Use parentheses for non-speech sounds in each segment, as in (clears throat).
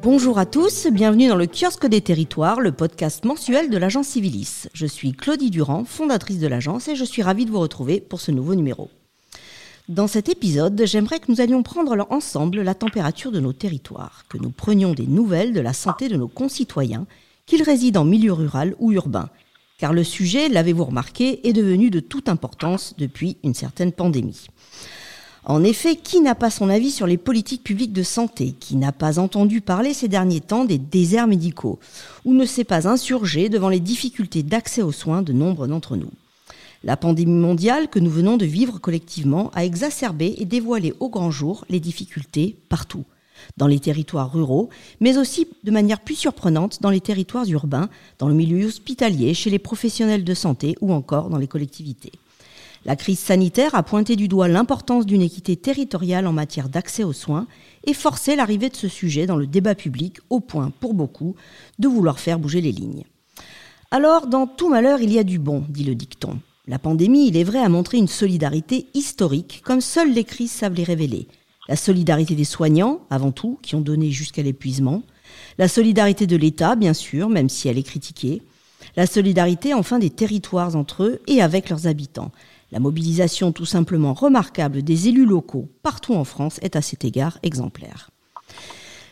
Bonjour à tous, bienvenue dans le kiosque des territoires, le podcast mensuel de l'agence Civilis. Je suis Claudie Durand, fondatrice de l'agence et je suis ravie de vous retrouver pour ce nouveau numéro. Dans cet épisode, j'aimerais que nous allions prendre ensemble la température de nos territoires, que nous prenions des nouvelles de la santé de nos concitoyens, qu'ils résident en milieu rural ou urbain. Car le sujet, l'avez-vous remarqué, est devenu de toute importance depuis une certaine pandémie. En effet, qui n'a pas son avis sur les politiques publiques de santé Qui n'a pas entendu parler ces derniers temps des déserts médicaux Ou ne s'est pas insurgé devant les difficultés d'accès aux soins de nombre d'entre nous? La pandémie mondiale que nous venons de vivre collectivement a exacerbé et dévoilé au grand jour les difficultés partout dans les territoires ruraux, mais aussi de manière plus surprenante dans les territoires urbains, dans le milieu hospitalier, chez les professionnels de santé ou encore dans les collectivités. La crise sanitaire a pointé du doigt l'importance d'une équité territoriale en matière d'accès aux soins et forcé l'arrivée de ce sujet dans le débat public au point, pour beaucoup, de vouloir faire bouger les lignes. Alors, dans tout malheur, il y a du bon, dit le dicton. La pandémie, il est vrai, a montré une solidarité historique, comme seules les crises savent les révéler. La solidarité des soignants, avant tout, qui ont donné jusqu'à l'épuisement. La solidarité de l'État, bien sûr, même si elle est critiquée. La solidarité, enfin, des territoires entre eux et avec leurs habitants. La mobilisation tout simplement remarquable des élus locaux partout en France est à cet égard exemplaire.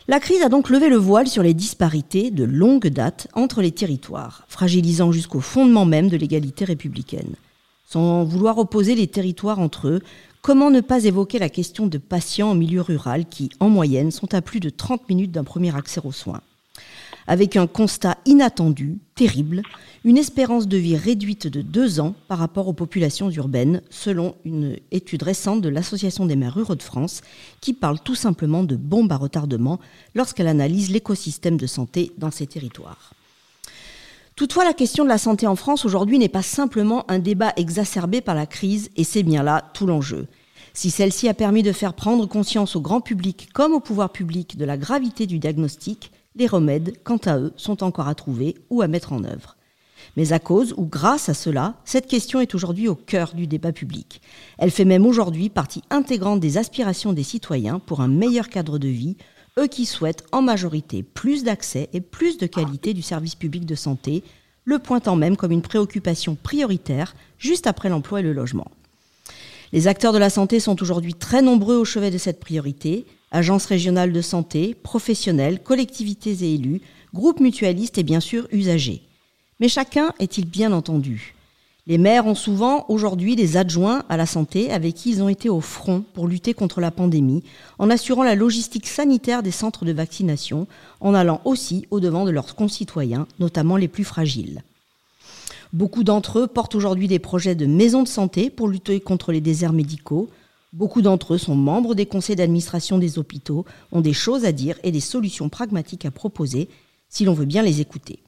La crise a donc levé le voile sur les disparités de longue date entre les territoires, fragilisant jusqu'au fondement même de l'égalité républicaine. Sans vouloir opposer les territoires entre eux, comment ne pas évoquer la question de patients en milieu rural qui, en moyenne, sont à plus de 30 minutes d'un premier accès aux soins? Avec un constat inattendu, terrible, une espérance de vie réduite de deux ans par rapport aux populations urbaines, selon une étude récente de l'Association des maires ruraux de France, qui parle tout simplement de bombe à retardement lorsqu'elle analyse l'écosystème de santé dans ces territoires. Toutefois, la question de la santé en France aujourd'hui n'est pas simplement un débat exacerbé par la crise, et c'est bien là tout l'enjeu. Si celle-ci a permis de faire prendre conscience au grand public comme au pouvoir public de la gravité du diagnostic, les remèdes, quant à eux, sont encore à trouver ou à mettre en œuvre. Mais à cause ou grâce à cela, cette question est aujourd'hui au cœur du débat public. Elle fait même aujourd'hui partie intégrante des aspirations des citoyens pour un meilleur cadre de vie, eux qui souhaitent en majorité plus d'accès et plus de qualité du service public de santé, le pointant même comme une préoccupation prioritaire juste après l'emploi et le logement. Les acteurs de la santé sont aujourd'hui très nombreux au chevet de cette priorité, agences régionales de santé, professionnels, collectivités et élus, groupes mutualistes et bien sûr usagers. Mais chacun est-il bien entendu? Les maires ont souvent aujourd'hui des adjoints à la santé avec qui ils ont été au front pour lutter contre la pandémie, en assurant la logistique sanitaire des centres de vaccination, en allant aussi au-devant de leurs concitoyens, notamment les plus fragiles. Beaucoup d'entre eux portent aujourd'hui des projets de maisons de santé pour lutter contre les déserts médicaux, Beaucoup d'entre eux sont membres des conseils d'administration des hôpitaux, ont des choses à dire et des solutions pragmatiques à proposer, si l'on veut bien les écouter.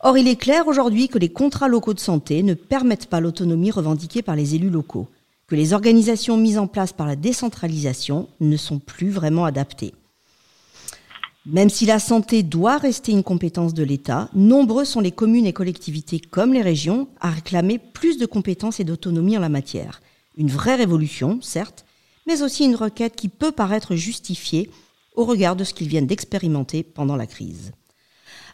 Or, il est clair aujourd'hui que les contrats locaux de santé ne permettent pas l'autonomie revendiquée par les élus locaux, que les organisations mises en place par la décentralisation ne sont plus vraiment adaptées. Même si la santé doit rester une compétence de l'État, nombreux sont les communes et collectivités comme les régions à réclamer plus de compétences et d'autonomie en la matière. Une vraie révolution, certes, mais aussi une requête qui peut paraître justifiée au regard de ce qu'ils viennent d'expérimenter pendant la crise.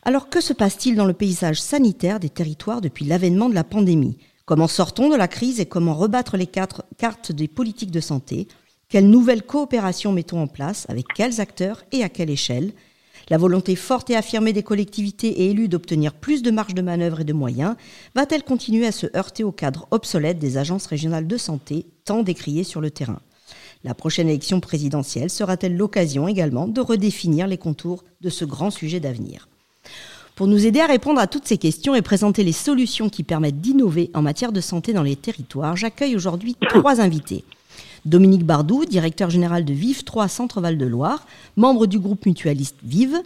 Alors que se passe-t-il dans le paysage sanitaire des territoires depuis l'avènement de la pandémie? Comment sortons de la crise et comment rebattre les quatre cartes des politiques de santé? Quelles nouvelles coopérations mettons en place? Avec quels acteurs et à quelle échelle? La volonté forte et affirmée des collectivités et élus d'obtenir plus de marge de manœuvre et de moyens va-t-elle continuer à se heurter au cadre obsolète des agences régionales de santé, tant décriées sur le terrain? La prochaine élection présidentielle sera-t-elle l'occasion également de redéfinir les contours de ce grand sujet d'avenir? Pour nous aider à répondre à toutes ces questions et présenter les solutions qui permettent d'innover en matière de santé dans les territoires, j'accueille aujourd'hui trois invités. Dominique Bardou, directeur général de Vive 3 Centre-Val de Loire, membre du groupe mutualiste Vive,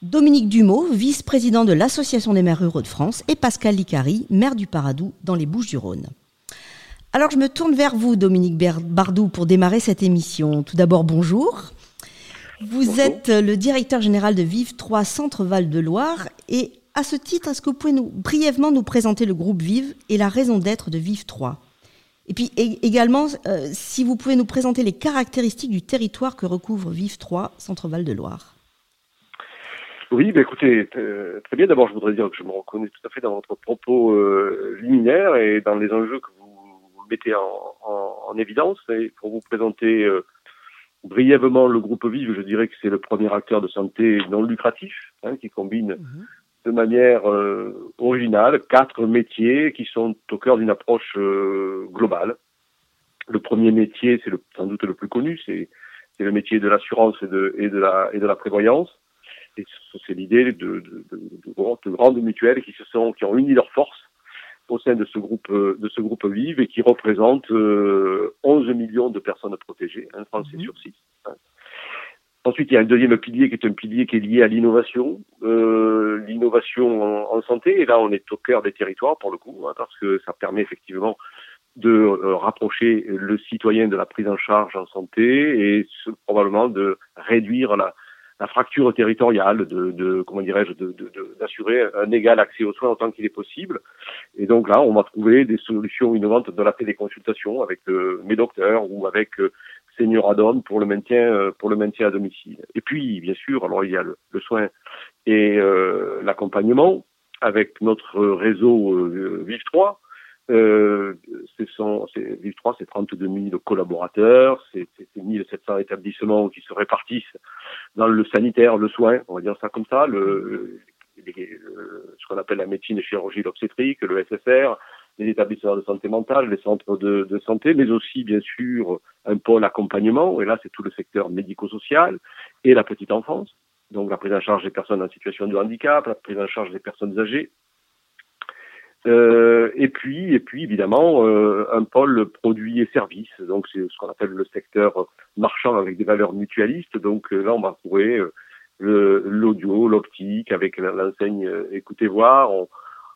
Dominique Dumont, vice-président de l'Association des maires ruraux de France, et Pascal Licari, maire du Paradou dans les Bouches-du-Rhône. Alors je me tourne vers vous, Dominique Bardou, pour démarrer cette émission. Tout d'abord, bonjour. Vous êtes le directeur général de Vive 3 Centre-Val de Loire et à ce titre, est-ce que vous pouvez nous, brièvement nous présenter le groupe Vive et la raison d'être de Vive 3 Et puis également, euh, si vous pouvez nous présenter les caractéristiques du territoire que recouvre Vive 3 Centre-Val de Loire. Oui, bah écoutez, très bien. D'abord, je voudrais dire que je me reconnais tout à fait dans votre propos euh, liminaire et dans les enjeux que vous, mettez en, en, évidence. Et pour vous présenter euh, brièvement le groupe Vive, je dirais que c'est le premier acteur de santé non lucratif hein, qui combine mhm de manière euh, originale quatre métiers qui sont au cœur d'une approche euh, globale. Le premier métier, c'est sans doute le plus connu, c'est le métier de l'assurance et de, et, de la, et de la prévoyance. Et c'est l'idée de, de, de, de, grandes mutuelles qui se sont, qui ont uni leurs forces au sein de ce groupe, de ce groupe Vive et qui représentent 11 euh, millions de personnes protégées, un Français mmh. sur six. Ensuite, il y a un deuxième pilier qui est un pilier qui est lié à l'innovation, euh, l'innovation en, santé. Et là, on est au cœur des territoires pour le coup, hein, parce que ça permet effectivement de euh, rapprocher le citoyen de la prise en charge en santé et probablement de réduire la, fracture territoriale, de, de comment dirais-je, d'assurer un égal accès aux soins autant qu'il est possible. Et donc là, on va trouver des solutions innovantes de la téléconsultation avec euh, mes docteurs ou avec euh, pour le maintien euh, pour le maintien à domicile. Et puis, bien sûr, alors il y a le, soin et euh, l'accompagnement avec notre réseau euh, Vive 3 euh, Vive 3, c'est 32 000 collaborateurs, c'est 1700 établissements qui se répartissent dans le sanitaire, le soin, on va dire ça comme ça, le, ce qu'on appelle la médecine et chirurgie l'obstétrique, le SSR, les établissements de santé mentale, les centres de, santé, mais aussi bien sûr un pôle accompagnement, et là c'est tout le secteur médico-social et la petite enfance, donc la prise en charge des personnes en situation de handicap, la prise en charge des personnes âgées, euh, et puis, et puis évidemment, euh, un pôle produits et services. Donc, c'est ce qu'on appelle le secteur marchand avec des valeurs mutualistes. Donc euh, là, on va trouver l'audio, l'optique avec l'enseigne écoutez voir.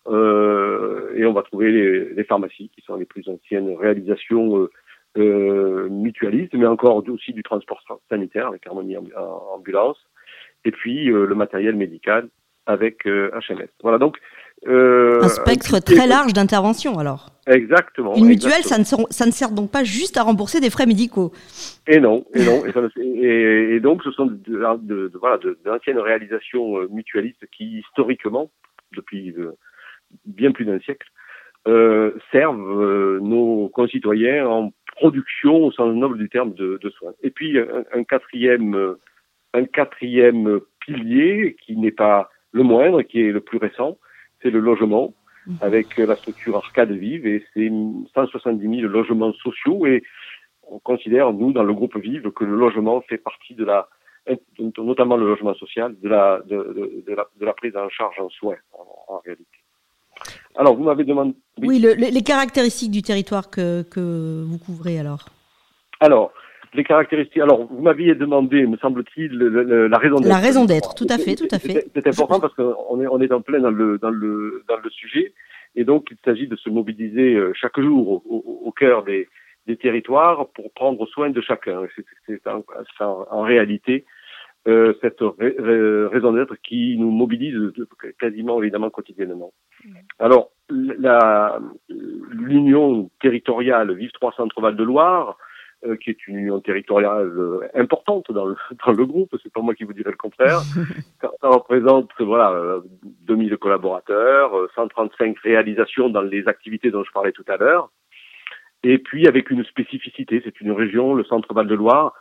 Et on va trouver les, les, pharmacies qui sont les plus anciennes réalisations mutualistes, mais encore aussi du transport sanitaire avec Harmonie Ambulance. Et puis le matériel médical avec HMS. Voilà donc euh, un spectre très large d'intervention alors. Exactement. Une mutuelle, Ça, ne ça, ne sert donc pas juste à rembourser des frais médicaux. Et non, et non. et, et, donc ce sont de, de, de voilà, d'anciennes réalisations euh, mutualistes qui historiquement, depuis euh, bien plus d'un siècle, euh, servent nos concitoyens en production au sens noble du terme de, de soins. Et puis un, un quatrième, un quatrième pilier qui n'est pas le moindre, qui est le plus récent, c'est le logement, mhm. avec la structure Arcade Vive, et c'est 170 000 logements sociaux, et on considère, nous, dans le groupe Vive, que le logement fait partie de la, notamment le logement social, de la, de, de, la, de la, prise en charge en soins, en, réalité. Alors, vous m'avez demandé... Oui, les caractéristiques du territoire que, que vous couvrez, alors Alors, les caractéristiques. Alors, vous m'aviez demandé, me semble-t-il, la raison d'être. La raison d'être, tout à fait, tout à fait. C'est important parce qu'on est, on est en plein dans le, dans le, dans le sujet. Et donc, il s'agit de se mobiliser euh, chaque jour au, au, cœur des, des, territoires pour prendre soin de chacun. C'est en, en, réalité euh, cette raison d'être qui nous mobilise quasiment évidemment quotidiennement. Alors, l'union territoriale Vive 3 Centre Val de Loire euh, qui est une union territoriale euh, importante dans le, (laughs) dans le groupe, c'est pas moi qui vous dirais le contraire. (laughs) Ça représente voilà 2000 euh, collaborateurs, 135 réalisations dans les activités dont je parlais tout à l'heure. Et puis avec une spécificité, c'est une région, le centre Val-de-Loire,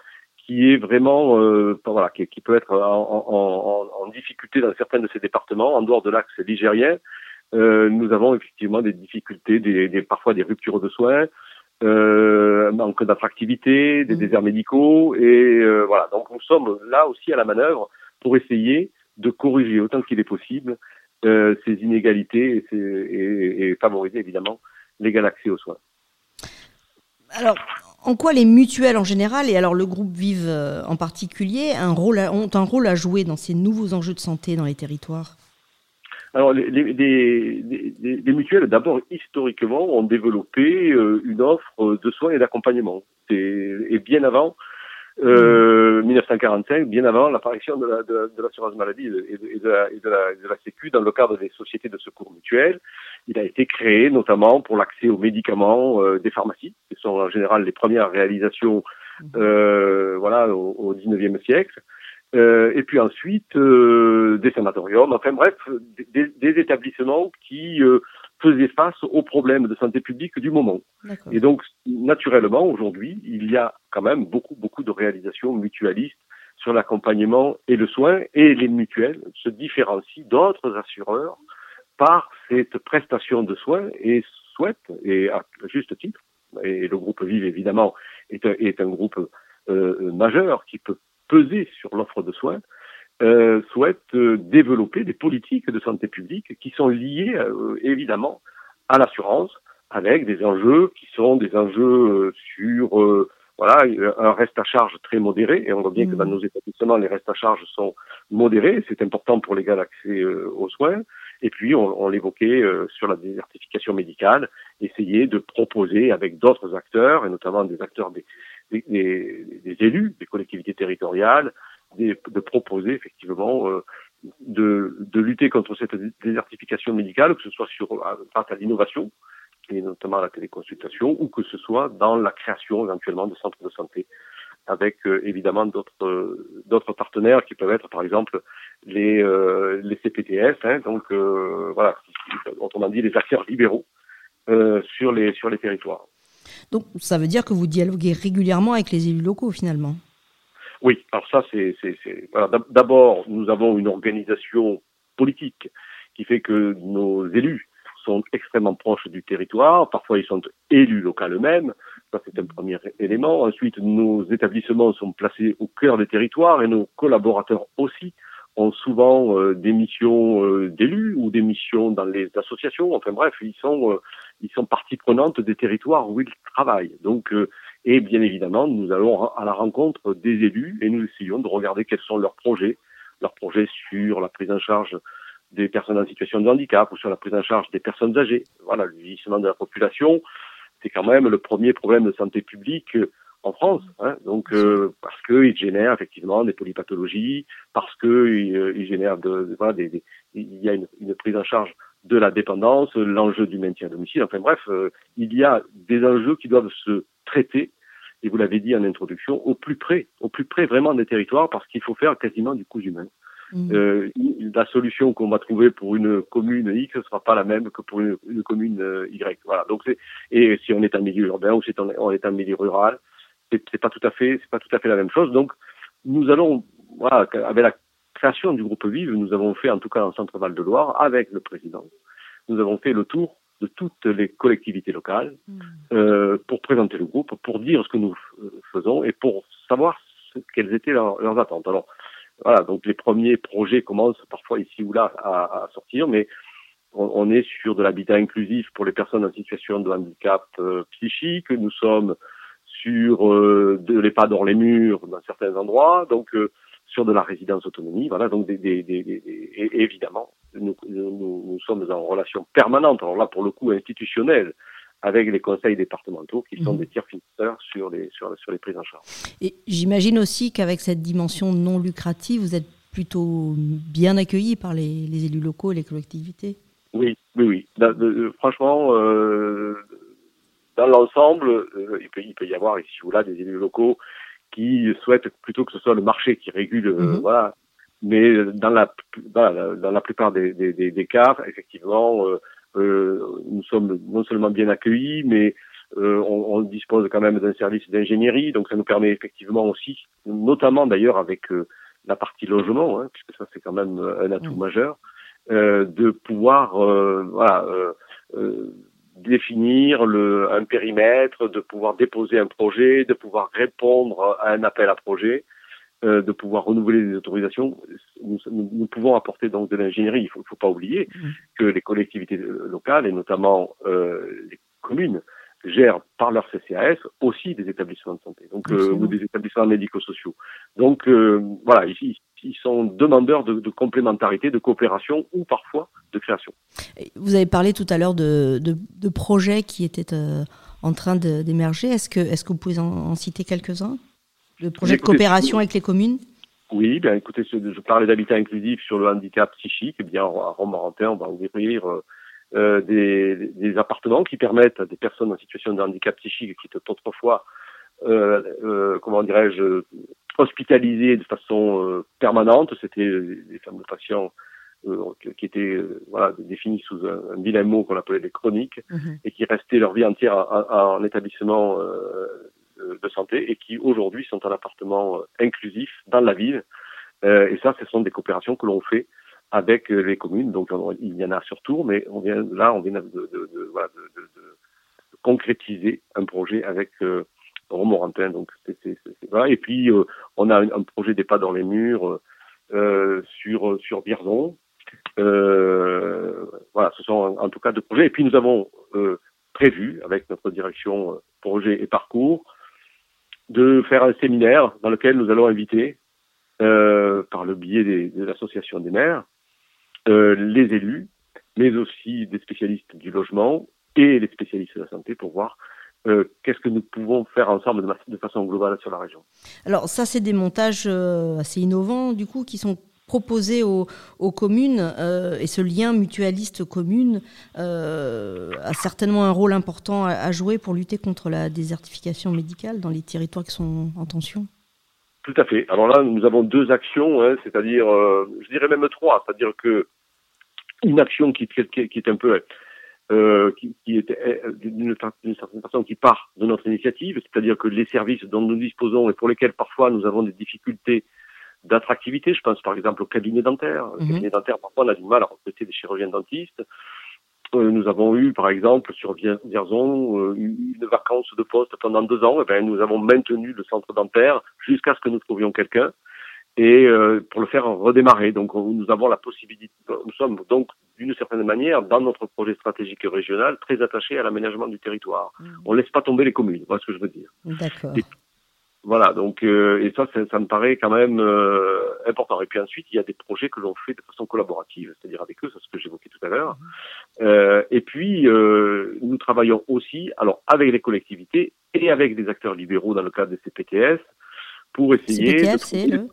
qui est vraiment euh, voilà, qui, qui, peut être en, en, en, difficulté dans certains de ces départements, en dehors de l'axe ligérien. Euh, nous avons effectivement des difficultés, des, des, parfois des ruptures de soins, euh, manque d'attractivité, des mm. déserts médicaux, et euh, voilà. Donc nous sommes là aussi à la manœuvre pour essayer de corriger autant qu'il est possible euh, ces inégalités et, et, favoriser évidemment l'égal accès aux soins. Alors, En quoi les mutuelles en général, et alors le groupe Vive en particulier, un rôle ont un rôle à jouer dans ces nouveaux enjeux de santé dans les territoires? Alors, les, les, les, les mutuelles, d'abord, historiquement, ont développé une offre de soins et d'accompagnement. Et bien avant euh, 1945, bien avant l'apparition de, la, de, de l'assurance maladie et de, et, de la, et, de la, de la Sécu dans le cadre des sociétés de secours mutuels. Il a été créé notamment pour l'accès aux médicaments euh, des pharmacies, qui sont en général les premières réalisations euh, voilà, au, au 19e siècle. Euh, et puis ensuite, euh, des sanatoriums, enfin bref, des, des établissements qui euh, faisait face aux problèmes de santé publique du moment. Et donc, naturellement, aujourd'hui, il y a quand même beaucoup, beaucoup de réalisations mutualistes sur l'accompagnement et le soin, et les mutuelles se différencient d'autres assureurs par cette prestation de soins et souhaitent, et à juste titre, et le groupe Vive évidemment est un, est un groupe euh, majeur qui peut peser sur l'offre de soins, euh, souhaite euh, développer des politiques de santé publique qui sont liées euh, évidemment à l'assurance, avec des enjeux qui sont des enjeux sur voilà un reste à charge très modéré. Et on voit bien que dans mmh. nos établissements, les restes à charge sont modérés. C'est important pour les gars d'accès aux soins. Et puis, on, on l'évoquait sur la désertification médicale, essayer de proposer avec d'autres acteurs, et notamment des acteurs des, des, des élus, des collectivités territoriales, de proposer effectivement euh, de, de, lutter contre cette désertification médicale, que ce soit sur grâce à l'innovation, et notamment la téléconsultation, ou que ce soit dans la création éventuellement de centres de santé, avec euh, évidemment d'autres euh, d'autres partenaires qui peuvent être par exemple les les CPTS, hein, donc voilà, autrement dit les acteurs libéraux sur les sur les territoires. Donc ça veut dire que vous dialoguez régulièrement avec les élus locaux finalement? Oui, alors ça, c'est. D'abord, nous avons une organisation politique qui fait que nos élus sont extrêmement proches du territoire. Parfois, ils sont élus locaux eux-mêmes. Ça, c'est un premier élément. Ensuite, nos établissements sont placés au cœur des territoires et nos collaborateurs aussi ont souvent euh, des missions euh, d'élus ou des missions dans les associations. Enfin bref, ils sont euh, ils sont partie prenante des territoires où ils travaillent. Donc et bien évidemment, nous allons à la rencontre des élus et nous essayons de regarder quels sont leurs projets, leurs projets sur la prise en charge des personnes en situation de handicap ou sur la prise en charge des personnes âgées. Voilà, le vieillissement de la population, c'est quand même le premier problème de santé publique en France. Hein. Donc euh, parce qu'il génère effectivement des polypathologies, parce que il, euh, génère de, voilà, il y a une, une, prise en charge de la dépendance, l'enjeu du maintien à domicile. Enfin bref, euh, il y a des enjeux qui doivent se traiter. Et vous l'avez dit en introduction, au plus près, au plus près vraiment des territoires, parce qu'il faut faire quasiment du coup humain. Mmh. Euh, la solution qu'on va trouver pour une commune X ne sera pas la même que pour une, une commune Y. Voilà. Donc et si on est un milieu urbain ou si on est un milieu rural, c'est pas tout à fait, c'est pas tout à fait la même chose. Donc, nous allons, voilà, avec la création du groupe Vive, nous avons fait, en tout cas en Centre Val de Loire, avec le président, nous avons fait le tour de toutes les collectivités locales mmh. euh, pour présenter le groupe, pour dire ce que nous faisons et pour savoir ce, quelles étaient leurs, leurs, attentes. Alors, voilà, donc les premiers projets commencent parfois ici ou là à, à sortir, mais on, on, est sur de l'habitat inclusif pour les personnes en situation de handicap euh, psychique. Nous sommes sur euh, de l'EHPAD hors les murs dans certains endroits, donc euh, sur de la résidence autonomie, voilà, donc des, des, des, et évidemment, nous, nous, nous, sommes en relation permanente, alors là pour le coup institutionnelle, avec les conseils départementaux qui sont mmh. des tiers financeurs sur les, sur, sur les prises en charge. Et j'imagine aussi qu'avec cette dimension non lucrative, vous êtes plutôt bien accueillis par les, les élus locaux et les collectivités Oui, oui, oui. Euh, franchement, euh, dans l'ensemble, euh, il, peut, il peut y avoir ici ou là des élus locaux qui souhaitent plutôt que ce soit le marché qui régule, euh, mhm. voilà. Mais dans la, voilà, dans la plupart des, des, des, des cas, effectivement, euh, euh, nous sommes non seulement bien accueillis, mais euh, on, on, dispose quand même d'un service d'ingénierie, donc ça nous permet effectivement aussi, notamment d'ailleurs avec la partie logement, hein, puisque ça c'est quand même un atout majeur, de pouvoir voilà définir le, un périmètre, de pouvoir déposer un projet, de pouvoir répondre à un appel à projet, euh, de pouvoir renouveler des autorisations. Nous, nous, pouvons apporter donc de l'ingénierie. Il faut, faut pas oublier mmh. que les collectivités locales et notamment euh, les communes gèrent par leur CCAS aussi des établissements de santé, donc ou des établissements médico-sociaux. Donc voilà, ici ils sont demandeurs de, complémentarité, de coopération ou parfois de création. Vous avez parlé tout à l'heure de, de, projets qui étaient en train d'émerger. Est-ce que, est que vous pouvez en, citer quelques-uns? De projets de coopération avec les communes oui, bien écoutez, je parlais d'habitat inclusif sur le handicap psychique. Eh bien, à Romorantin, on va ouvrir euh, euh, des, des, appartements qui permettent à des personnes en situation de handicap psychique qui étaient autrefois, euh, euh, comment dirais-je, hospitalisées de façon permanente. C'était des femmes de patients qui étaient voilà, définies sous un, un vilain mot qu'on appelait des chroniques mhm. et qui restaient leur vie entière en, en établissement de santé et qui aujourd'hui sont en appartement euh, inclusif dans la ville. Euh, et ça, ce sont des coopérations que l'on fait avec euh, les communes. Donc il y en a sur Tours, mais on vient là, on vient de, de, de, voilà, concrétiser un projet avec euh, Romorantin. Donc c'est, voilà. Et puis on a un, projet des pas dans les murs euh, sur sur Birzon. Euh, voilà, ce sont en, en, tout cas deux projets. Et puis nous avons prévu avec notre direction projet et parcours de faire un séminaire dans lequel nous allons inviter, euh, par le biais des, de l'association des maires, euh, les élus, mais aussi des spécialistes du logement et les spécialistes de la santé pour voir euh, qu'est-ce que nous pouvons faire ensemble de, façon globale sur la région. Alors ça, c'est des montages assez innovants, du coup, qui sont proposer aux, communes, euh, et ce lien mutualiste commune euh, a certainement un rôle important à, jouer pour lutter contre la désertification médicale dans les territoires qui sont en tension Tout à fait. Alors là, nous avons deux actions, hein, c'est-à-dire, euh, je dirais même trois, c'est-à-dire que une action qui, est un peu... d'une certaine façon qui part de notre initiative, c'est-à-dire que les services dont nous disposons et pour lesquels parfois nous avons des difficultés d'attractivité. Je pense par exemple au cabinet dentaire. Le mhm. cabinet dentaire, parfois, on a du mal à recruter des chirurgiens dentistes. Euh, nous avons eu, par exemple, sur Vierzon, euh, une vacance de poste pendant deux ans. Et eh ben, nous avons maintenu le centre dentaire jusqu'à ce que nous trouvions quelqu'un et euh, pour le faire redémarrer. Donc, nous avons la possibilité. Nous sommes donc, d'une certaine manière, dans notre projet stratégique régional, très attachés à l'aménagement du territoire. Mhm. On ne laisse pas tomber les communes. Voilà ce que je veux dire. D'accord. Voilà, donc euh, et ça, ça, me paraît quand même euh, important. Et puis ensuite, il y a des projets que l'on fait de façon collaborative, c'est-à-dire avec eux, c'est ce que j'évoquais tout à l'heure. Mhm. Euh, et puis, euh, nous travaillons aussi, alors avec les collectivités et avec des acteurs libéraux dans le cadre des CPTS, pour essayer CPTS, c'est le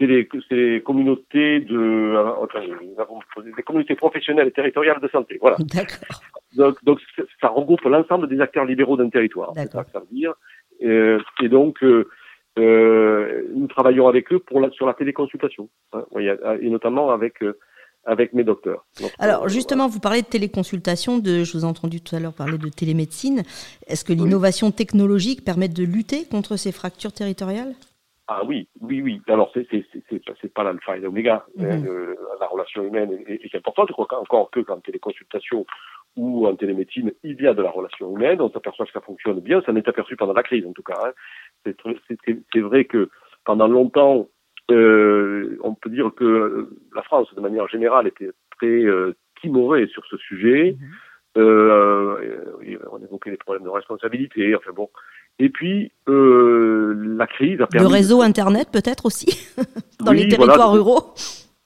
c'est les, les, communautés de, enfin, nous avons des communautés professionnelles et territoriales de santé. Voilà. D'accord. Donc, donc ça regroupe l'ensemble des acteurs libéraux d'un territoire. C'est ça que ça veut dire. Euh, et donc, euh, euh, nous travaillons avec eux pour la, sur la téléconsultation, hein, et notamment avec avec mes docteurs. Alors justement, vous parlez de téléconsultation, de, je vous ai entendu tout à l'heure parler de télémédecine. Est-ce que l'innovation technologique permet de lutter contre ces fractures territoriales? Ah oui, oui, oui. Alors c'est c'est pas l'alpha et l'oméga. Mhm. la relation humaine est, est, importante. Je crois qu'encore que qu'en téléconsultation, ou en télémédecine, il y a de la relation humaine, on s'aperçoit que ça fonctionne bien, ça n'est aperçu pendant la crise en tout cas. Hein. C'est vrai que pendant longtemps, euh, on peut dire que la France, de manière générale, était très euh, timorée sur ce sujet. Mhm. Euh, on évoquait les problèmes de responsabilité, enfin bon. Et puis, euh, la crise a permis... Le réseau Internet peut-être aussi, (laughs) dans les territoires ruraux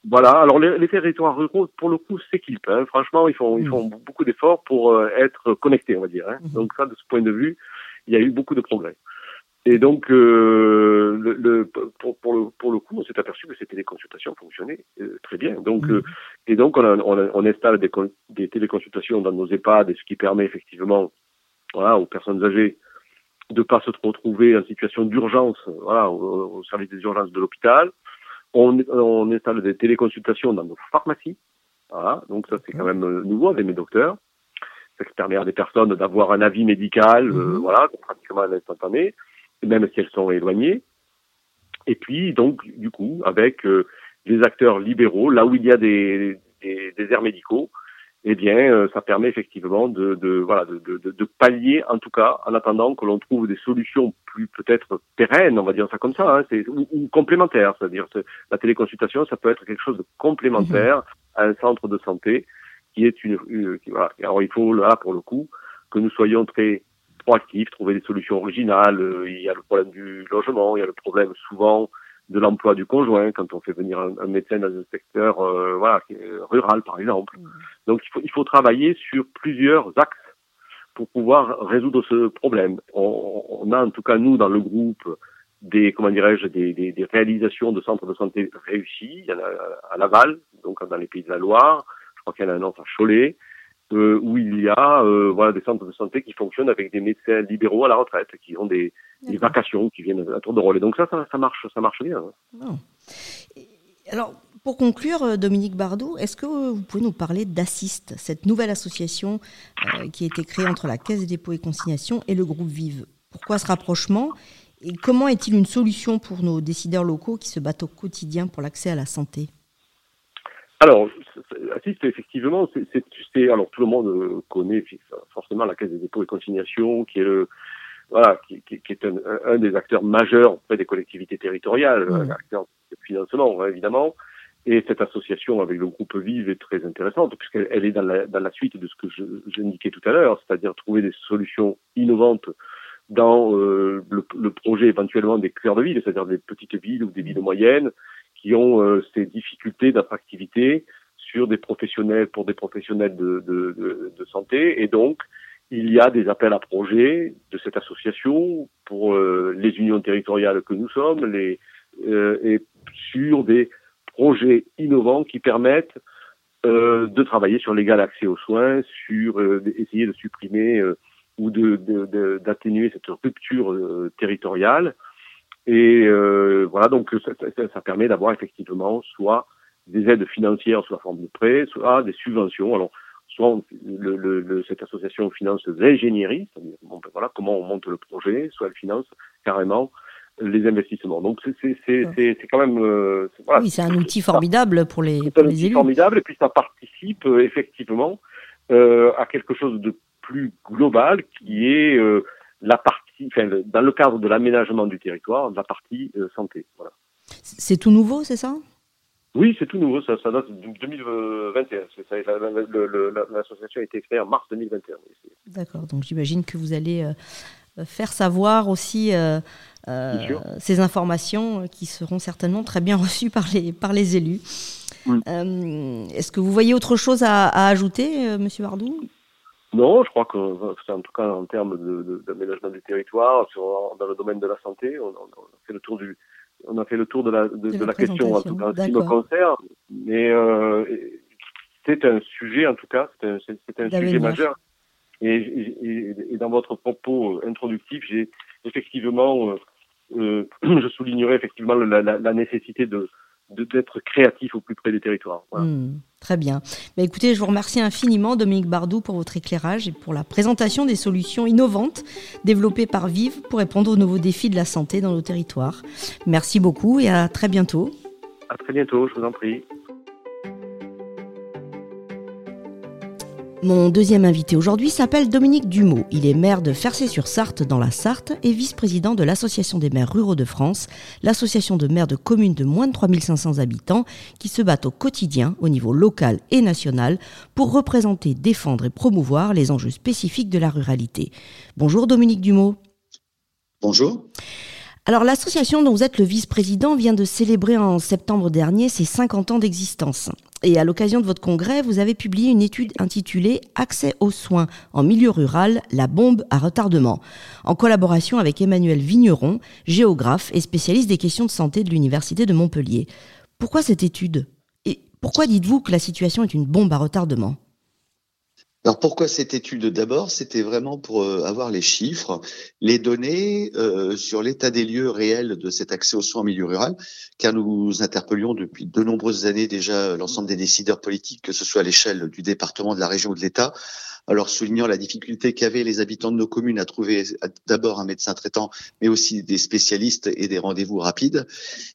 voilà, alors les, les, territoires ruraux, pour le coup, s'équipent. Hein. Franchement, ils font, ils font beaucoup d'efforts pour euh, être connectés, on va dire. Hein. Mhm. Donc ça, de ce point de vue, il y a eu beaucoup de progrès. Et donc, euh, le, le, pour, pour, le, pour le coup, on s'est aperçu que ces téléconsultations fonctionnaient euh, très bien. Donc, mhm. euh, et donc, on, on, on installe des, des, téléconsultations dans nos EHPAD, et ce qui permet effectivement, voilà, aux personnes âgées de pas se retrouver en situation d'urgence, voilà, au, au service des urgences de l'hôpital. On, on installe des téléconsultations dans nos pharmacies. Voilà, donc ça c'est quand même euh, nouveau avec mes docteurs. Ça permet à des personnes d'avoir un avis médical, euh, mhm. voilà, pratiquement à l'instantané, même si elles sont éloignées. Et puis donc du coup avec euh, les acteurs libéraux, là où il y a des, des, aires médicaux, eh bien, euh, ça permet effectivement de, de voilà de, de, de, pallier, en tout cas, en attendant que l'on trouve des solutions plus peut-être pérennes, on va dire ça comme ça, hein, c'est, ou, complémentaires, c'est-à-dire la téléconsultation, ça peut être quelque chose de complémentaire à un centre de santé qui est une, qui, voilà. Alors il faut là pour le coup que nous soyons très proactif, trouver des solutions originales. il y a le problème du logement, il y a le problème souvent de l'emploi du conjoint quand on fait venir un, médecin dans un secteur voilà, rural par exemple. Mmh. Donc il faut, il faut travailler sur plusieurs axes pour pouvoir résoudre ce problème. On, on, a en tout cas nous dans le groupe des comment dirais-je des, des, des, réalisations de centres de santé réussis. Il y en a à Laval, donc dans les pays de la Loire. Je crois qu'il y en a un autre à Cholet. Euh, où il y a euh, voilà des centres de santé qui fonctionnent avec des médecins libéraux à la retraite, qui ont des, des vacations, qui viennent à tour de rôle. Et donc ça, ça, ça marche, ça marche bien. Hein. Alors, pour conclure, euh, Dominique Bardot, est-ce que vous pouvez nous parler d'Assist, cette nouvelle association qui a été créée entre la Caisse des dépôts et consignations et le groupe Vive? Pourquoi ce rapprochement? Et comment est-il une solution pour nos décideurs locaux qui se battent au quotidien pour l'accès à la santé? Alors, assiste effectivement, c'est alors tout le monde connaît forcément la Caisse des dépôts et consignations, qui est le voilà, qui, qui, qui est un, un, des acteurs majeurs auprès des collectivités territoriales, un acteur de financement hein, évidemment. Et cette association avec le groupe Vive est très intéressante puisqu'elle elle est dans la, dans la suite de ce que j'indiquais tout à l'heure, c'est-à-dire trouver des solutions innovantes dans euh, le, le, projet éventuellement des cœurs de ville, c'est-à-dire des petites villes ou des villes moyennes qui ont euh, ces difficultés d'attractivité sur des professionnels pour des professionnels de, de, de, santé et donc il y a des appels à projets de cette association pour euh, les unions territoriales que nous sommes les et sur des projets innovants qui permettent de travailler sur l'égal accès aux soins, sur essayer de supprimer ou de, d'atténuer cette rupture euh, territoriale. Et euh, voilà, donc ça, ça, permet d'avoir effectivement soit des aides financières sous la forme de prêts, soit des subventions. Alors, soit le, le, cette association finance l'ingénierie, c'est-à-dire bon, ben voilà, comment on monte le projet, soit elle finance carrément les investissements. Donc c'est quand même euh, voilà, oui, c'est un outil formidable pour les, pour un outil formidable et puis ça participe euh, effectivement euh, à quelque chose de plus global qui est euh, la partie, enfin, dans le cadre de l'aménagement du territoire, la partie euh, santé. Voilà. C'est tout nouveau, c'est ça? Oui, c'est tout nouveau, ça, ça date de 2021. L'association a été créée en mars 2021. D'accord, donc j'imagine que vous allez euh, faire savoir aussi ces informations qui seront certainement très bien (laughs) reçues par les, par les élus. Est-ce que vous voyez autre chose à, à ajouter, Monsieur Bardou? Non, je crois que c'est en tout cas en termes d'aménagement du territoire, sur, dans le domaine de la santé, on, a fait le tour du, on a fait le tour de la, de, la question en tout cas ce qui me concerne. Mais euh, c'est un sujet en tout cas, c'est un, un sujet majeur. Et, et, et, dans votre propos introductif, j'ai effectivement, euh, euh, (clears throat) je soulignerai effectivement la, la, la nécessité de d'être créatif au plus près des territoires. Hmm, très bien. Mais écoutez, je vous remercie infiniment, Dominique Bardou, pour votre éclairage et pour la présentation des solutions innovantes développées par Vive pour répondre aux nouveaux défis de la santé dans nos territoires. Merci beaucoup et à très bientôt. À très bientôt, je vous en prie. Mon deuxième invité aujourd'hui s'appelle Dominique Dumont. Il est maire de Fercé-sur-Sarthe dans la Sarthe et vice-président de l'Association des maires ruraux de France, l'association de maires de communes de moins de 3500 habitants qui se battent au quotidien au niveau local et national pour représenter, défendre et promouvoir les enjeux spécifiques de la ruralité. Bonjour Dominique Dumont. Bonjour. Alors l'association dont vous êtes le vice-président vient de célébrer en septembre dernier ses 50 ans d'existence. Et à l'occasion de votre congrès, vous avez publié une étude intitulée Accès aux soins en milieu rural, la bombe à retardement, en collaboration avec Emmanuel Vigneron, géographe et spécialiste des questions de santé de l'Université de Montpellier. Pourquoi cette étude? Et pourquoi dites-vous que la situation est une bombe à retardement? Alors pourquoi cette étude D'abord, c'était vraiment pour euh, avoir les chiffres, les données euh, sur l'état des lieux réels de cet accès aux soins en milieu rural, car nous interpellions depuis de nombreuses années déjà l'ensemble des décideurs politiques, que ce soit à l'échelle du département, de la région ou de l'État, alors soulignant la difficulté qu'avaient les habitants de nos communes à trouver d'abord un médecin traitant, mais aussi des spécialistes et des rendez-vous rapides.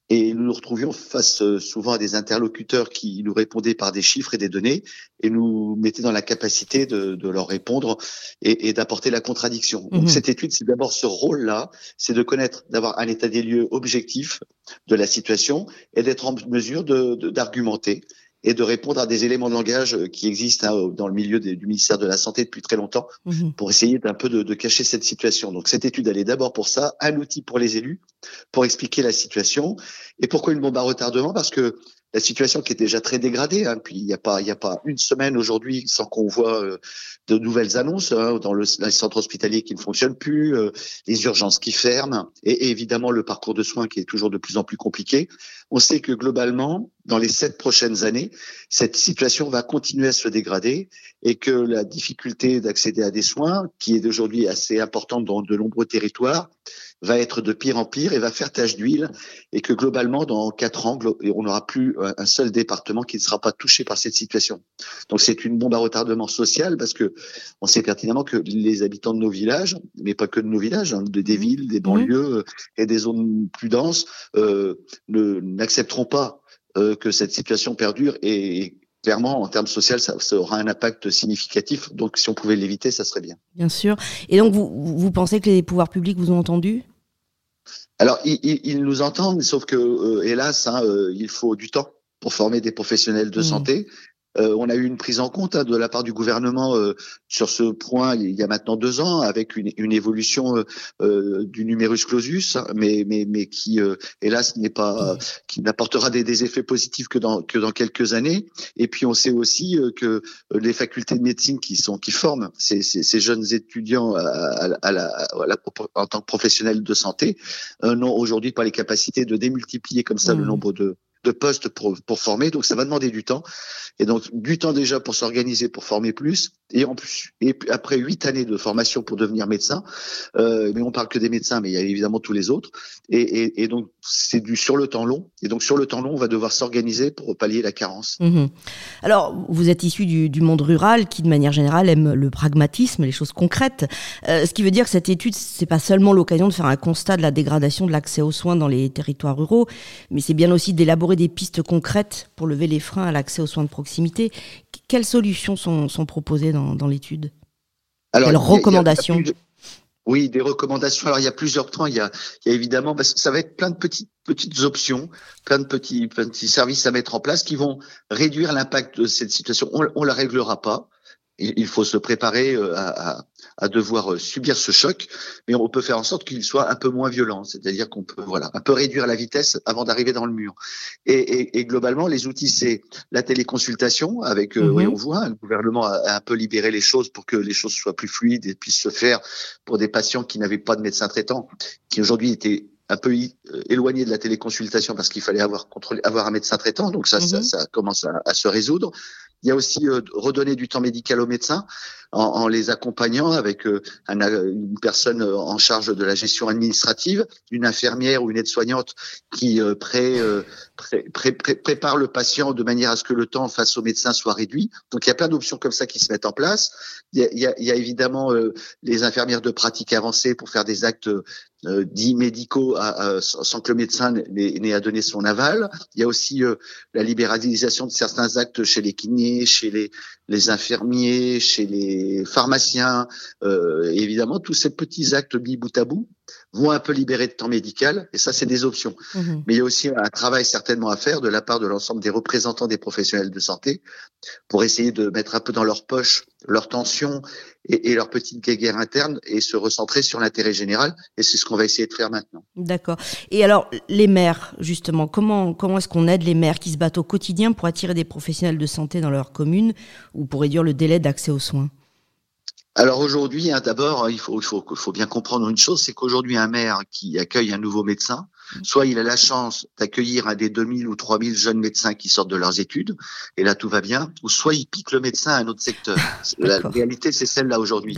Et nous nous retrouvions face euh, souvent à des interlocuteurs qui nous répondaient par des chiffres et des données et nous mettaient dans la capacité de, de leur répondre et, et d'apporter la contradiction. Donc mhm. cette étude, c'est d'abord ce rôle-là, c'est de connaître, d'avoir un état des lieux objectif de la situation et d'être en mesure d'argumenter. De, et de répondre à des éléments de langage qui existent hein, dans le milieu du ministère de la Santé depuis très longtemps mhm. pour essayer d'un peu de, de, cacher cette situation. Donc cette étude, elle est d'abord pour ça, un outil pour les élus, pour expliquer la situation. Et pourquoi une bombe à retardement Parce que la situation qui est déjà très dégradée. Hein. Puis il n'y a pas, il a pas une semaine aujourd'hui sans qu'on voit euh, de nouvelles annonces hein, dans le les centres hospitaliers qui ne fonctionnent plus, euh, les urgences qui ferment, et, évidemment le parcours de soins qui est toujours de plus en plus compliqué. On sait que globalement, dans les sept prochaines années, cette situation va continuer à se dégrader et que la difficulté d'accéder à des soins, qui est aujourd'hui assez importante dans de nombreux territoires, va être de pire en pire et va faire tache d'huile et que globalement, dans quatre ans, on n'aura plus un seul département qui ne sera pas touché par cette situation. Donc c'est une bombe à retardement social parce que on sait pertinemment que les habitants de nos villages, mais pas que de nos villages, hein, des mmh. villes, des mmh. banlieues euh, et des zones plus denses, euh, n'accepteront pas euh, que cette situation perdure et, clairement, en termes social, ça, ça, aura un impact significatif. Donc, si on pouvait l'éviter, ça serait bien. Bien sûr. Et donc, vous, vous pensez que les pouvoirs publics vous ont entendu? Alors, ils, nous entendent, sauf que, euh, hélas, hein, euh, il faut du temps pour former des professionnels de mmh. santé. Euh, on a eu une prise en compte hein, de la part du gouvernement euh, sur ce point il y a maintenant deux ans, avec une, une évolution euh, du numerus clausus, hein, mais, mais, mais qui, hélas, n'est pas, qui n'apportera des, des, effets positifs que dans, que dans quelques années. Et puis, on sait aussi que les facultés de médecine qui sont qui forment ces, ces, ces jeunes étudiants à, à, la, à, la, en tant que professionnels de santé n'ont aujourd'hui pas les capacités de démultiplier comme ça le nombre de de postes pour, pour former, donc ça va demander du temps. Et donc du temps déjà pour s'organiser, pour former plus, et en plus, et après huit années de formation pour devenir médecin, euh, mais on parle que des médecins, mais il y a évidemment tous les autres. Et, et, donc c'est du sur le temps long. Et donc sur le temps long, on va devoir s'organiser pour pallier la carence. Mmh. Alors vous êtes issu du, du, monde rural, qui de manière générale aime le pragmatisme, les choses concrètes. Euh, ce qui veut dire que cette étude, c'est pas seulement l'occasion de faire un constat de la dégradation de l'accès aux soins dans les territoires ruraux, mais c'est bien aussi d'élaborer des pistes concrètes pour lever les freins à l'accès aux soins de proximité. Quelles solutions sont, proposées dans, l'étude? Quelles recommandations? oui, des recommandations. Alors il y a plusieurs points. Il y a, évidemment, parce que ça va être plein de petites petites options, plein de petits petits services à mettre en place qui vont réduire l'impact de cette situation. On, on la réglera pas il faut se préparer euh, à, à, devoir euh, subir ce choc, mais on peut faire en sorte qu'il soit un peu moins violent, c'est-à-dire qu'on peut voilà un peu réduire la vitesse avant d'arriver dans le mur. Et, et, et, globalement, les outils c'est la téléconsultation avec, euh, oui, mhm. on voit, le gouvernement a, un peu libéré les choses pour que les choses soient plus fluides et puissent se faire pour des patients qui n'avaient pas de médecin traitant, qui aujourd'hui étaient un peu éloignés de la téléconsultation parce qu'il fallait avoir contrôlé, avoir un médecin traitant, donc ça, ça, mhm. ça, commence à, à, se résoudre. Il y a aussi euh, redonner du temps médical aux médecins en, les accompagnant avec euh, un, une personne euh, en charge de la gestion administrative, une infirmière ou une aide-soignante qui pré, pré, pré, prépare le patient de manière à ce que le temps face au médecin soit réduit. Donc il y a plein d'options comme ça qui se mettent en place. Il y a, évidemment les infirmières de pratique avancée pour faire des actes dits médicaux sans que le médecin n'ait à donner son aval. Il y a aussi la libéralisation de certains actes chez les kinés chez les, infirmiers, chez les pharmaciens. Euh, évidemment, tous ces petits actes mis bout à bout vont un peu libérer de temps médical, et ça, c'est des options. Mhm. Mais il y a aussi un travail certainement à faire de la part de l'ensemble des représentants des professionnels de santé pour essayer de mettre un peu dans leur poche leur tension et, et leur petite guerre interne et se recentrer sur l'intérêt général. Et c'est ce qu'on va essayer de faire maintenant. D'accord. Et alors, les maires, justement, comment, comment est-ce qu'on aide les maires qui se battent au quotidien pour attirer des professionnels de santé dans leur commune ou pour réduire le délai d'accès aux soins? Alors aujourd'hui, hein, d'abord, il faut, il, faut, il faut bien comprendre une chose, c'est qu'aujourd'hui, un maire qui accueille un nouveau médecin, mm. soit il a la chance d'accueillir un des 2000 ou 3000 jeunes médecins qui sortent de leurs études, et là tout va bien, ou soit il pique le médecin à un autre secteur. (laughs) la réalité, c'est celle-là aujourd'hui.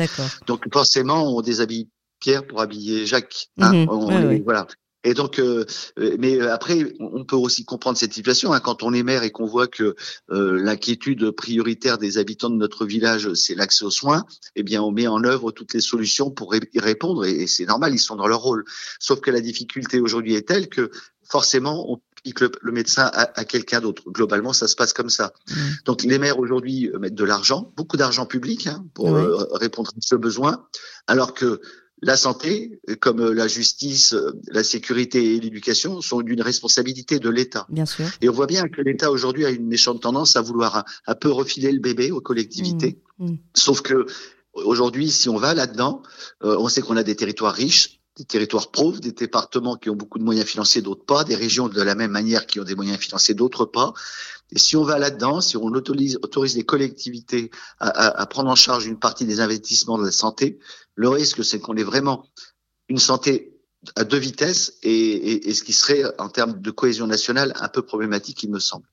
Donc forcément, on déshabille Pierre pour habiller Jacques. Hein. Mm-hmm. Voilà. Et donc, euh, euh, mais après, on peut aussi comprendre cette situation hein, quand on est maire et qu'on voit que euh, l'inquiétude prioritaire des habitants de notre village, c'est l'accès aux soins. Eh bien, on met en œuvre toutes les solutions pour y répondre, et, c'est normal, ils sont dans leur rôle. Sauf que la difficulté aujourd'hui est telle que forcément, on pique le, médecin à, quelqu'un d'autre. Globalement, ça se passe comme ça. Mmh. Donc, les maires aujourd'hui mettent de l'argent, beaucoup d'argent public, hein, pour répondre à ce besoin, alors que la santé, comme la justice, la sécurité et l'éducation, sont d'une responsabilité de l'État. Bien sûr. Et on voit bien que l'État aujourd'hui a une méchante tendance à vouloir un, peu refiler le bébé aux collectivités. Mmh, mmh. Sauf que aujourd'hui, si on va là-dedans, euh, on sait qu'on a des territoires riches, des territoires pauvres, des départements qui ont beaucoup de moyens financiers, d'autres pas, des régions de la même manière qui ont des moyens financiers, d'autres pas. Et si on va là-dedans, si on autorise, les collectivités à, prendre en charge une partie des investissements de la santé, le risque, c'est qu'on ait vraiment une santé à deux vitesses et, ce qui serait, en termes de cohésion nationale, un peu problématique, il me semble.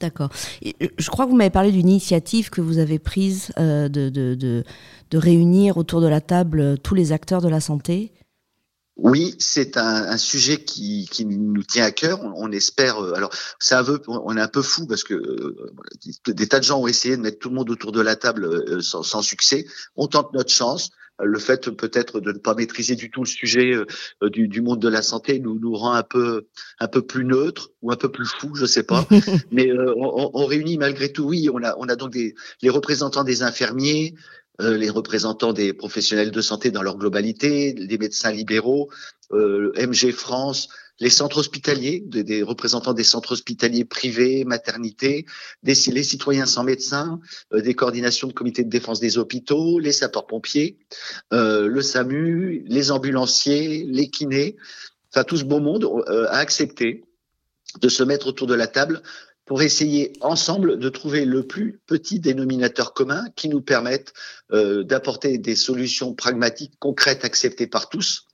D'accord. Je crois que vous m'avez parlé d'une initiative que vous avez prise euh, de, de, de, réunir autour de la table euh, tous les acteurs de la santé. Oui, c'est un, sujet qui, qui, nous tient à cœur. On, espère. Euh, alors, c'est un peu, on est un peu fou parce que euh, des tas de gens ont essayé de mettre tout le monde autour de la table euh, sans, sans, succès. On tente notre chance le fait peut-être de ne pas maîtriser du tout le sujet euh, du, du, monde de la santé nous nous rend un peu un peu plus neutre ou un peu plus fou, je sais pas. (laughs) Mais euh, on, on, réunit malgré tout, oui, on a on a donc des les représentants des infirmiers, euh, les représentants des professionnels de santé dans leur globalité, les médecins libéraux, MG France, les centres hospitaliers, des, représentants des centres hospitaliers privés, maternités, les citoyens sans médecin, euh, des coordinations de comités de défense des hôpitaux, les sapeurs-pompiers, euh, le SAMU, les ambulanciers, les kinés, enfin tout ce beau monde euh, a accepté de se mettre autour de la table pour essayer ensemble de trouver le plus petit dénominateur commun qui nous permette euh, d'apporter des solutions pragmatiques, concrètes, acceptées par tous,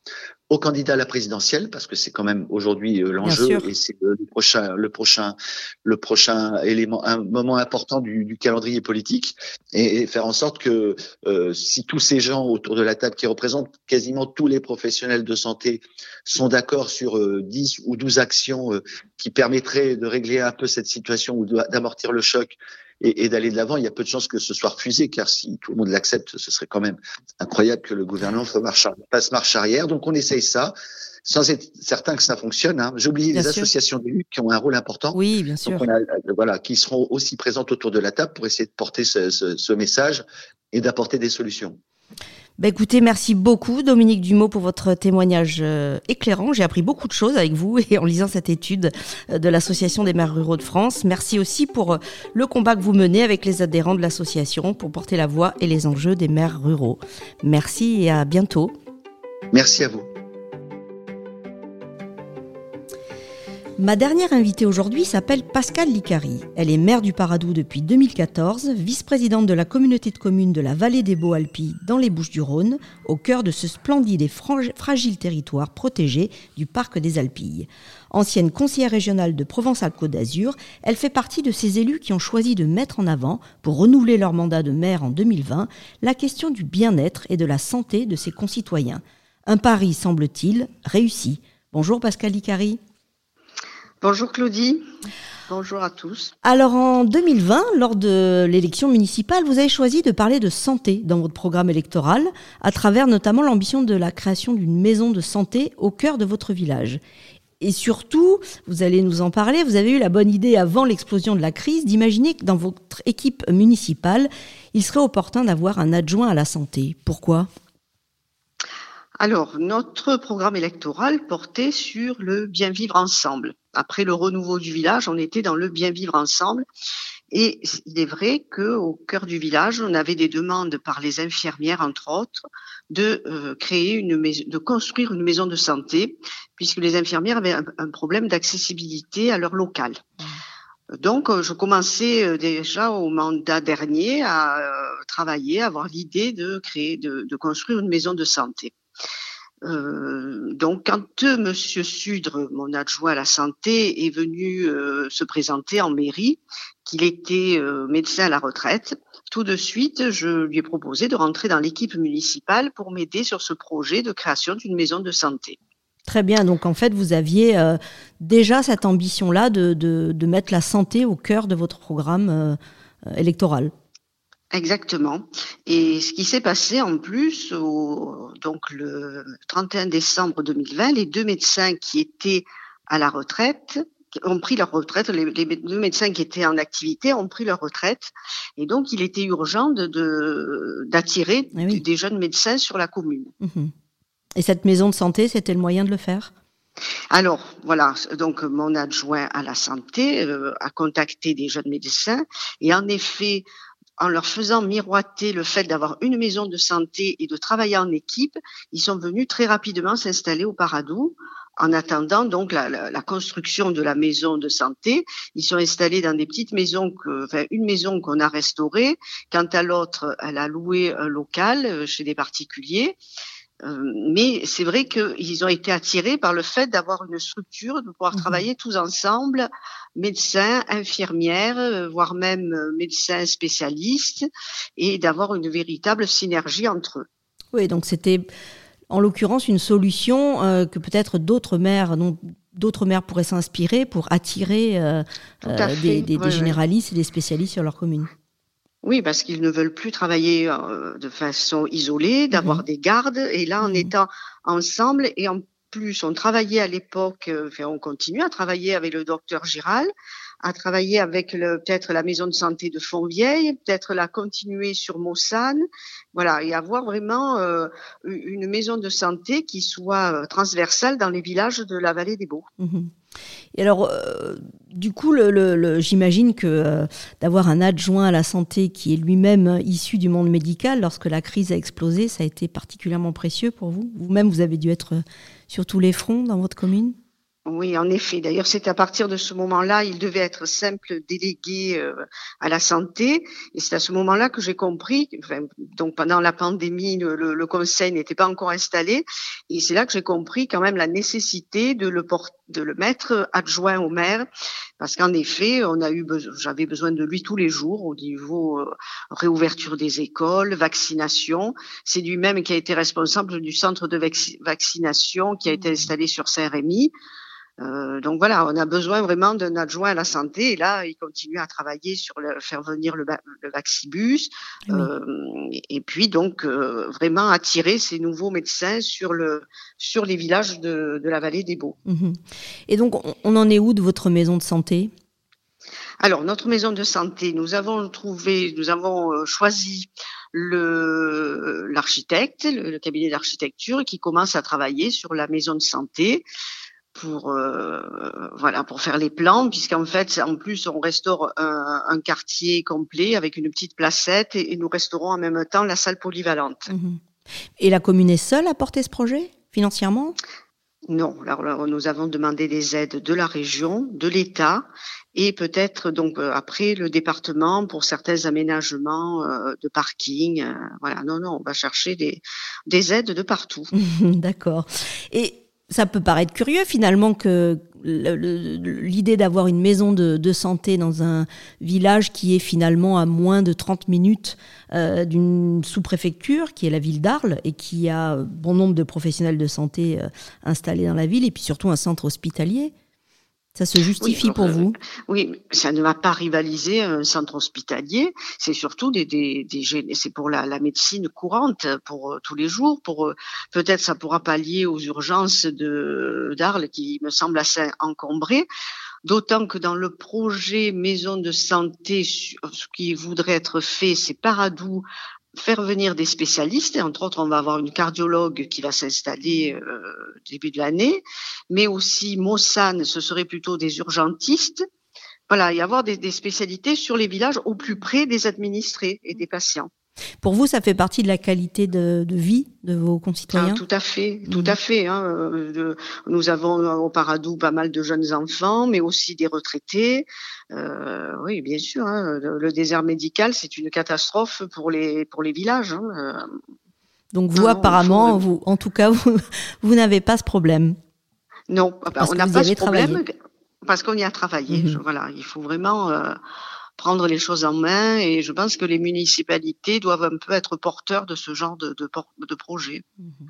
au candidat à la présidentielle parce que c'est quand même aujourd'hui euh, l'enjeu et c'est le, prochain le prochain le prochain élément un moment important du, du calendrier politique et, et, faire en sorte que euh, si tous ces gens autour de la table qui représentent quasiment tous les professionnels de santé sont d'accord sur euh, 10 ou 12 actions euh, qui permettraient de régler un peu cette situation ou d'amortir le choc et, et d'aller de l'avant, il y a peu de chances que ce soit refusé, car si tout le monde l'accepte, ce serait quand même incroyable que le gouvernement fasse marche arrière. Donc on essaye ça, sans être certain que ça fonctionne. Hein. J'ai oublié les associations d'élus qui ont un rôle important. Oui, bien sûr. Donc on a, voilà, qui seront aussi présentes autour de la table pour essayer de porter ce, ce, ce message et d'apporter des solutions. Bah écoutez, merci beaucoup Dominique Dumont pour votre témoignage euh, éclairant. J'ai appris beaucoup de choses avec vous (laughs) et en lisant cette étude euh, de l'Association des maires ruraux de France. Merci aussi pour euh, le combat que vous menez avec les adhérents de l'association pour porter la voix et les enjeux des maires ruraux. Merci et à bientôt. Merci à vous. Ma dernière invitée aujourd'hui s'appelle Pascal Licari. Elle est maire du Paradou depuis 2014, vice-présidente de la communauté de communes de la vallée des Beaux-Alpilles dans les Bouches-du-Rhône, au cœur de ce splendide et fragile territoire protégé du parc des Alpilles. Ancienne conseillère régionale de Provence-Alpes-Côte d'Azur, elle fait partie de ces élus qui ont choisi de mettre en avant, pour renouveler leur mandat de maire en 2020, la question du bien-être et de la santé de ses concitoyens. Un pari, semble-t-il, réussi. Bonjour Pascal Licari. Bonjour Claudie. Bonjour à tous. Alors en 2020, lors de l'élection municipale, vous avez choisi de parler de santé dans votre programme électoral, à travers notamment l'ambition de la création d'une maison de santé au cœur de votre village. Et surtout, vous allez nous en parler, vous avez eu la bonne idée avant l'explosion de la crise d'imaginer que dans votre équipe municipale, il serait opportun d'avoir un adjoint à la santé. Pourquoi? Alors, notre programme électoral portait sur le bien vivre ensemble. Après le renouveau du village, on était dans le bien vivre ensemble. Et il est vrai qu'au cœur du village, on avait des demandes par les infirmières, entre autres, de euh, créer une maison, de construire une maison de santé, puisque les infirmières avaient un, problème d'accessibilité à leur local. Donc, euh, je commençais euh, déjà au mandat dernier à travailler, à avoir l'idée de créer, de construire une maison de santé. Euh, donc, quand euh, Monsieur Sudre, mon adjoint à la santé, est venu euh, se présenter en mairie, qu'il était médecin à la retraite, tout de suite, je lui ai proposé de rentrer dans l'équipe municipale pour m'aider sur ce projet de création d'une maison de santé. Très bien. Donc, en fait, vous aviez déjà cette ambition-là de, mettre la santé au cœur de votre programme électoral. Exactement. Et ce qui s'est passé en plus, au, donc le 31 décembre 2020, les deux médecins qui étaient à la retraite ont pris leur retraite. Les, deux médecins qui étaient en activité ont pris leur retraite. Et donc, il était urgent de d'attirer ah des jeunes médecins sur la commune. Mhm. Et cette maison de santé, c'était le moyen de le faire? Alors voilà, donc mon adjoint à la santé euh, a contacté des jeunes médecins et en effet, en leur faisant miroiter le fait d'avoir une maison de santé et de travailler en équipe, ils sont venus très rapidement s'installer au Paradou. En attendant donc la, construction de la maison de santé, ils sont installés dans des petites maisons, que, enfin une maison qu'on a restaurée. Quant à l'autre, elle a loué un local euh, chez des particuliers. Euh, mais c'est vrai qu'ils ont été attirés par le fait d'avoir une structure, de pouvoir mhm. travailler tous ensemble, médecins, infirmières, euh, voire même euh, médecins spécialistes, et d'avoir une véritable synergie entre eux. Oui, donc c'était en l'occurrence une solution que peut-être d'autres maires, d'autres maires pourraient s'inspirer pour attirer des, des généralistes et des spécialistes sur leur commune. Oui, parce qu'ils ne veulent plus travailler euh, de façon isolée, d'avoir mhm. des gardes. Et là, en mhm. étant ensemble, et en plus, on travaillait à l'époque, euh, enfin, on continue à travailler avec le docteur Giral, à travailler avec peut-être la maison de santé de Fontvieille, peut-être la continuer sur Mossane, voilà, et avoir vraiment euh, une maison de santé qui soit transversale dans les villages de la vallée des Beaux. Mhm. Et alors, euh, du coup, j'imagine que euh, d'avoir un adjoint à la santé qui est lui-même issu du monde médical, lorsque la crise a explosé, ça a été particulièrement précieux pour vous? Vous-même, vous avez dû être sur tous les fronts dans votre commune? Oui, en effet. D'ailleurs, c'est à partir de ce moment-là, il devait être simple délégué euh, à la santé. Et c'est à ce moment-là que j'ai compris, enfin, donc pendant la pandémie, le, le, conseil n'était pas encore installé. Et c'est là que j'ai compris quand même la nécessité de le, de le mettre adjoint au maire. Parce qu'en effet, on a eu j'avais besoin de lui tous les jours au niveau euh, réouverture des écoles, vaccination. C'est lui-même qui a été responsable du centre de vaccination qui a été installé sur Saint-Rémy. Euh, donc voilà, on a besoin vraiment d'un adjoint à la santé. Et là, il continue à travailler sur le, faire venir le, le Vaxibus. Euh, et puis donc euh, vraiment attirer ces nouveaux médecins sur le sur les villages de, de la vallée des Beaux. Mhm. Et donc, on en est où de votre maison de santé? Alors, notre maison de santé, nous avons trouvé, nous avons euh, choisi le l'architecte, le, cabinet d'architecture qui commence à travailler sur la maison de santé pour euh, voilà pour faire les plans puisqu'en fait en plus on restaure un, quartier complet avec une petite placette et, nous restaurons en même temps la salle polyvalente. Mhm. Et la commune est seule à porter ce projet financièrement? Non, alors, nous avons demandé des aides de la région, de l'État et peut-être donc euh, après le département pour certains aménagements euh, de parking. voilà, non non, on va chercher des des aides de partout. (laughs) D'accord. Et ça peut paraître curieux finalement que l'idée d'avoir une maison de, santé dans un village qui est finalement à moins de 30 minutes euh, d'une sous-préfecture, qui est la ville d'Arles, et qui a bon nombre de professionnels de santé euh, installés dans la ville, et puis surtout un centre hospitalier. Ça se justifie pour vous? Oui, ça ne va pas rivaliser un centre hospitalier. C'est surtout des, des, des c'est pour la, la, médecine courante, pour euh, tous les jours. Pour euh, peut-être ça pourra pallier aux urgences de d'Arles qui me semblent assez encombrées. D'autant que dans le projet maison de santé, ce qui voudrait être fait, c'est Paradou faire venir des spécialistes. Et entre autres, on va avoir une cardiologue qui va s'installer euh, début de l'année, mais aussi Mossane, ce serait plutôt des urgentistes. Voilà, y avoir des spécialités sur les villages au plus près des administrés et des patients. Pour vous, ça fait partie de la qualité de, vie de vos concitoyens ah, Tout à fait, tout à fait. Hein. Euh, nous avons au Paradou pas mal de jeunes enfants, mais aussi des retraités. Euh, oui, bien sûr. Hein. Le, désert médical, c'est une catastrophe pour les pour les villages. Hein. Euh, Donc vous, apparemment, vous, en tout cas, (laughs) vous, vous n'avez pas ce problème. Non, on n'a pas ce problème parce qu'on y a travaillé. Mhm. Voilà, il faut vraiment prendre les choses en main et je pense que les municipalités doivent un peu être porteurs de ce genre de, de, projet. Mhm.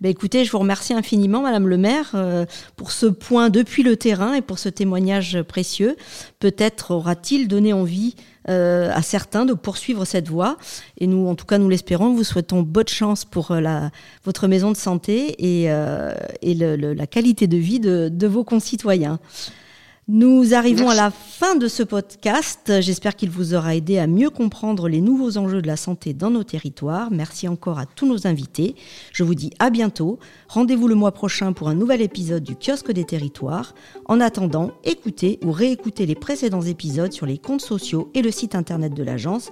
Ben écoutez, je vous remercie infiniment, Madame le maire, euh, pour ce point depuis le terrain et pour ce témoignage précieux. Peut-être aura-t-il donné envie euh, à certains de poursuivre cette voie. Et nous, en tout cas, nous l'espérons. Vous souhaitons bonne chance pour euh, la, votre maison de santé et, et la qualité de vie de, de vos concitoyens. Nous arrivons à la fin de ce podcast. J'espère qu'il vous aura aidé à mieux comprendre les nouveaux enjeux de la santé dans nos territoires. Merci encore à tous nos invités. Je vous dis à bientôt. Rendez-vous le mois prochain pour un nouvel épisode du kiosque des territoires. En attendant, écoutez ou réécoutez les précédents épisodes sur les comptes sociaux et le site internet de l'agence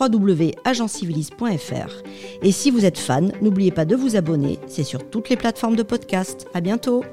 www.agencivilis.fr. Et si vous êtes fan, n'oubliez pas de vous abonner. C'est sur toutes les plateformes de podcast. À bientôt.